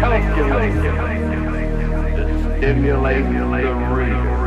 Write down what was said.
calculated to stimulate the reader.